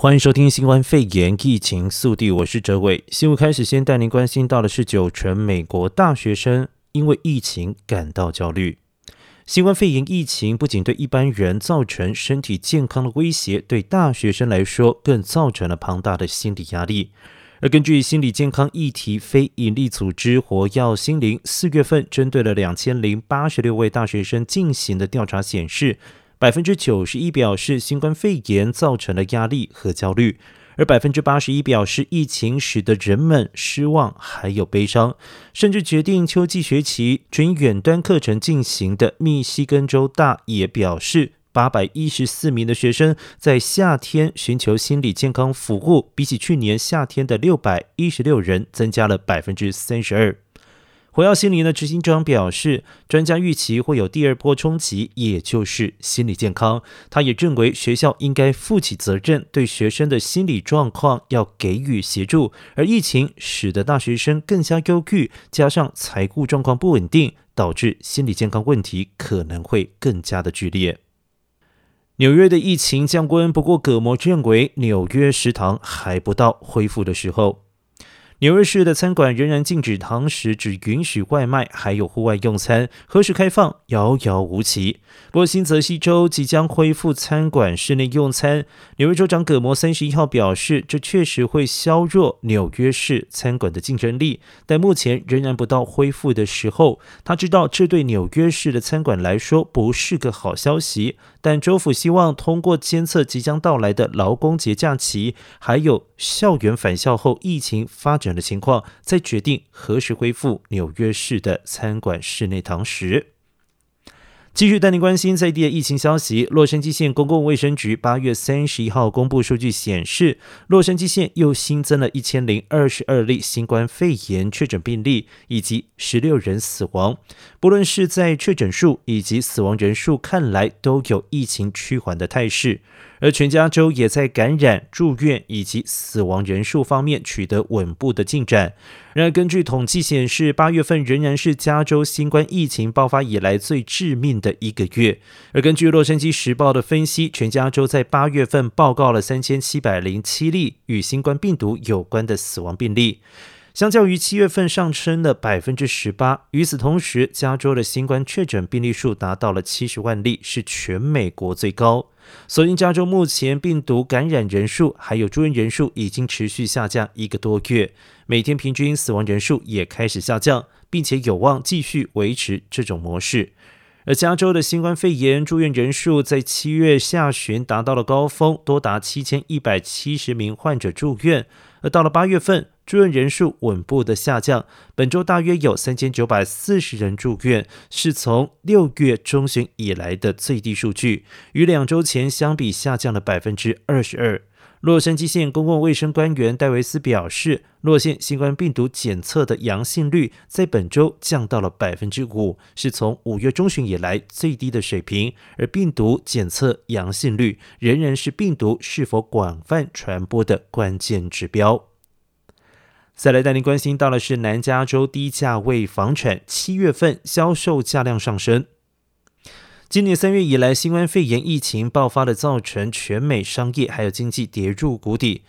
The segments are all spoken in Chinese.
欢迎收听新冠肺炎疫情速递，我是哲伟。新闻开始，先带您关心到的是九成美国大学生因为疫情感到焦虑。新冠肺炎疫情不仅对一般人造成身体健康的威胁，对大学生来说更造成了庞大的心理压力。而根据心理健康议题非营利组织活耀心灵四月份针对了两千零八十六位大学生进行的调查显示，百分之九十一表示新冠肺炎造成了压力和焦虑，而百分之八十一表示疫情使得人们失望还有悲伤，甚至决定秋季学期准远端课程进行的密西根州大也表示，八百一十四名的学生在夏天寻求心理健康服务，比起去年夏天的六百一十六人增加了百分之三十二。活跃心灵的执行长表示，专家预期会有第二波冲击，也就是心理健康。他也认为学校应该负起责任，对学生的心理状况要给予协助。而疫情使得大学生更加忧郁，加上财务状况不稳定，导致心理健康问题可能会更加的剧烈。纽约的疫情降温，不过葛摩认为纽约食堂还不到恢复的时候。纽约市的餐馆仍然禁止堂食，只允许外卖，还有户外用餐。何时开放，遥遥无期。不过，新泽西州即将恢复餐馆室内用餐。纽约州长葛摩三十一号表示，这确实会削弱纽约市餐馆的竞争力，但目前仍然不到恢复的时候。他知道这对纽约市的餐馆来说不是个好消息，但州府希望通过监测即将到来的劳工节假期，还有校园返校后疫情发展的情况，再决定何时恢复纽约市的餐馆室内堂食。继续带您关心在地的疫情消息。洛杉矶县公共卫生局八月三十一号公布数据显示，洛杉矶县又新增了一千零二十二例新冠肺炎确诊病例，以及十六人死亡。不论是在确诊数以及死亡人数，看来都有疫情趋缓的态势。而全加州也在感染、住院以及死亡人数方面取得稳步的进展。然而，根据统计显示，八月份仍然是加州新冠疫情爆发以来最致命的一个月。而根据《洛杉矶时报》的分析，全加州在八月份报告了三千七百零七例与新冠病毒有关的死亡病例。相较于七月份上升了百分之十八。与此同时，加州的新冠确诊病例数达到了七十万例，是全美国最高。所幸加州目前病毒感染人数还有住院人数已经持续下降一个多月，每天平均死亡人数也开始下降，并且有望继续维持这种模式。而加州的新冠肺炎住院人数在七月下旬达到了高峰，多达七千一百七十名患者住院，而到了八月份，住院人数稳步的下降，本周大约有三千九百四十人住院，是从六月中旬以来的最低数据，与两周前相比下降了百分之二十二。洛杉矶县公共卫生官员戴维斯表示，洛县新冠病毒检测的阳性率在本周降到了百分之五，是从五月中旬以来最低的水平，而病毒检测阳性率仍然是病毒是否广泛传播的关键指标。再来带您关心到的是南加州低价位房产七月份销售价量上升。今年三月以来，新冠肺炎疫情爆发的，造成全美商业还有经济跌入谷底，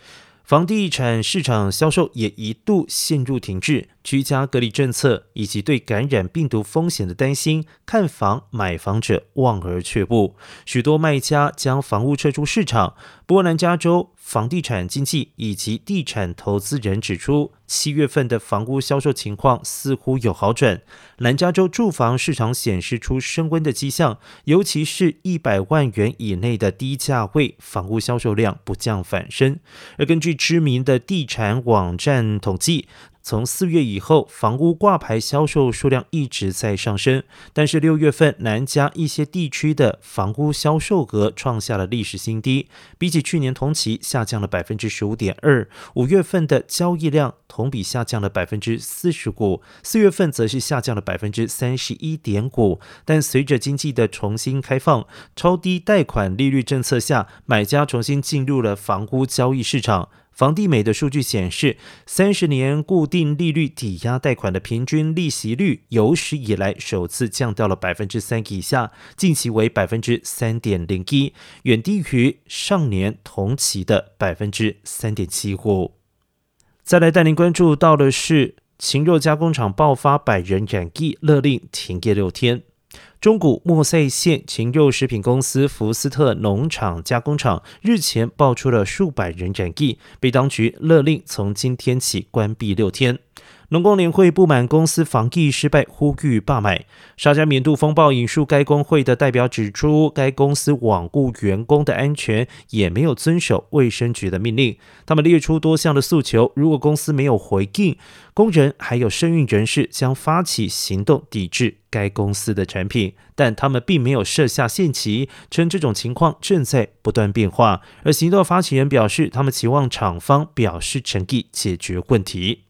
房地产市场销售也一度陷入停滞。居家隔离政策以及对感染病毒风险的担心，看房买房者望而却步，许多卖家将房屋撤出市场。波兰，加州房地产经纪以及地产投资人指出，七月份的房屋销售情况似乎有好转。南加州住房市场显示出升温的迹象，尤其是一百万元以内的低价位房屋销售量不降反升。而根据知名的地产网站统计，从四月以后，房屋挂牌销售数量一直在上升，但是六月份南加一些地区的房屋销售额创下了历史新低，比起去年同期下降了百分之十五点二。五月份的交易量同比下降了百分之四十五，四月份则是下降了百分之三十一点五。但随着经济的重新开放，超低贷款利率政策下，买家重新进入了房屋交易市场。房地美的数据显示，三十年固定利率抵押贷款的平均利息率有史以来首次降到了百分之三以下，近期为百分之三点零一，远低于上年同期的百分之三点七五。再来带您关注到的是，禽肉加工厂爆发百人染疫，勒令停业六天。中古莫塞县禽肉食品公司福斯特农场加工厂日前爆出了数百人染疫，被当局勒令从今天起关闭六天。农工联会不满公司防疫失败，呼吁罢买。沙加缅度风暴引述该工会的代表指出，该公司罔顾员工的安全，也没有遵守卫生局的命令。他们列出多项的诉求，如果公司没有回应，工人还有生运人士将发起行动抵制该公司的产品。但他们并没有设下限期，称这种情况正在不断变化。而行动发起人表示，他们期望厂方表示诚意解决问题。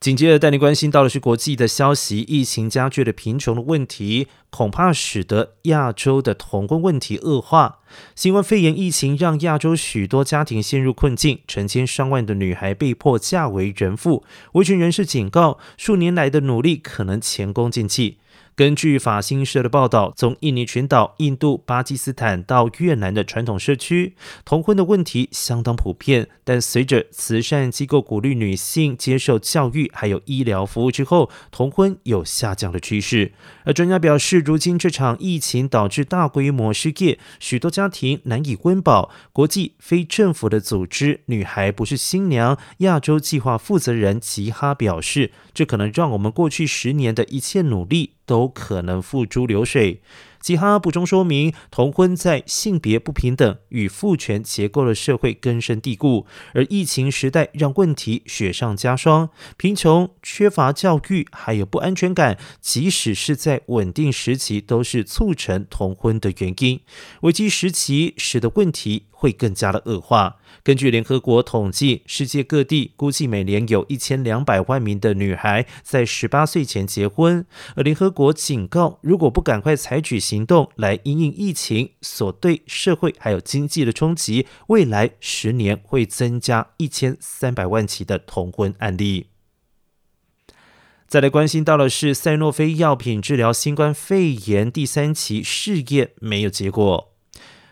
紧接着带您关心到的是国际的消息，疫情加剧的贫穷的问题，恐怕使得亚洲的童婚问题恶化。新冠肺炎疫情让亚洲许多家庭陷入困境，成千上万的女孩被迫嫁为人妇。维权人士警告，数年来的努力可能前功尽弃。根据法新社的报道，从印尼群岛、印度、巴基斯坦到越南的传统社区，同婚的问题相当普遍。但随着慈善机构鼓励女性接受教育还有医疗服务之后，同婚有下降的趋势。而专家表示，如今这场疫情导致大规模失业，许多家庭难以温饱。国际非政府的组织“女孩不是新娘”亚洲计划负责人吉哈表示，这可能让我们过去十年的一切努力。都可能付诸流水。吉哈补充说明，同婚在性别不平等与父权结构的社会根深蒂固，而疫情时代让问题雪上加霜。贫穷、缺乏教育，还有不安全感，即使是在稳定时期，都是促成同婚的原因。危机时期使得问题会更加的恶化。根据联合国统计，世界各地估计每年有一千两百万名的女孩在十八岁前结婚，而联合国警告，如果不赶快采取行行动来因应疫情所对社会还有经济的冲击，未来十年会增加一千三百万起的同婚案例。再来关心到的是，赛诺菲药品治疗新冠肺炎第三期试验没有结果。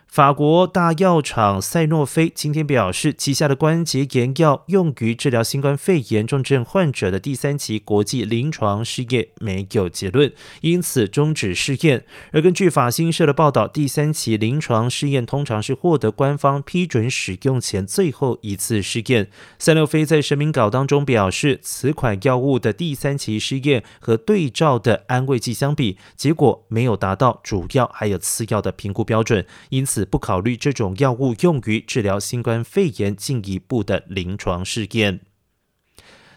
法国大药厂赛诺菲今天表示，旗下的关节炎药用于治疗新冠肺炎重症患者的第三期国际临床试验没有结论，因此终止试验。而根据法新社的报道，第三期临床试验通常是获得官方批准使用前最后一次试验。赛诺菲在声明稿当中表示，此款药物的第三期试验和对照的安慰剂相比，结果没有达到主要还有次要的评估标准，因此。不考虑这种药物用于治疗新冠肺炎进一步的临床试验。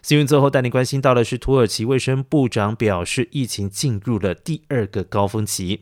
新闻最后带您关心到的是，土耳其卫生部长表示，疫情进入了第二个高峰期。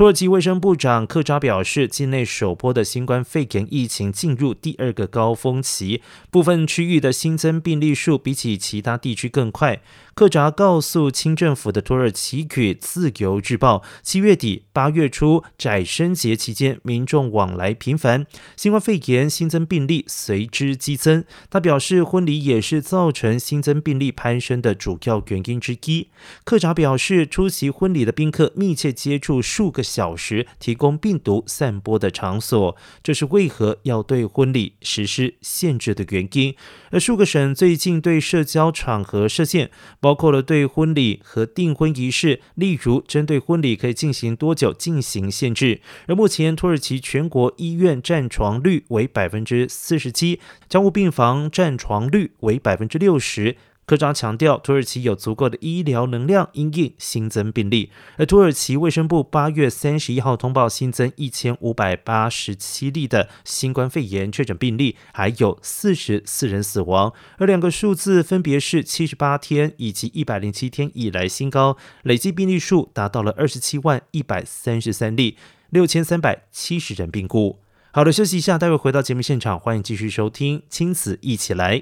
土耳其卫生部长克扎表示，境内首波的新冠肺炎疫情进入第二个高峰期，部分区域的新增病例数比起其他地区更快。克扎告诉清政府的土耳其语自由日报，七月底八月初宰牲节期间，民众往来频繁，新冠肺炎新增病例随之激增。他表示，婚礼也是造成新增病例攀升的主要原因之一。克扎表示，出席婚礼的宾客密切接触数个小时，提供病毒散播的场所，这是为何要对婚礼实施限制的原因。而数个省最近对社交场合设限。包括了对婚礼和订婚仪式，例如针对婚礼可以进行多久进行限制。而目前土耳其全国医院占床率为百分之四十七，加护病房占床率为百分之六十。科长强调，土耳其有足够的医疗能量因应新增病例。而土耳其卫生部八月三十一号通报新增一千五百八十七例的新冠肺炎确诊病例，还有四十四人死亡。而两个数字分别是七十八天以及一百零七天以来新高，累计病例数达到了二十七万一百三十三例，六千三百七十人病故。好的，休息一下，待会回到节目现场，欢迎继续收听《亲子一起来》。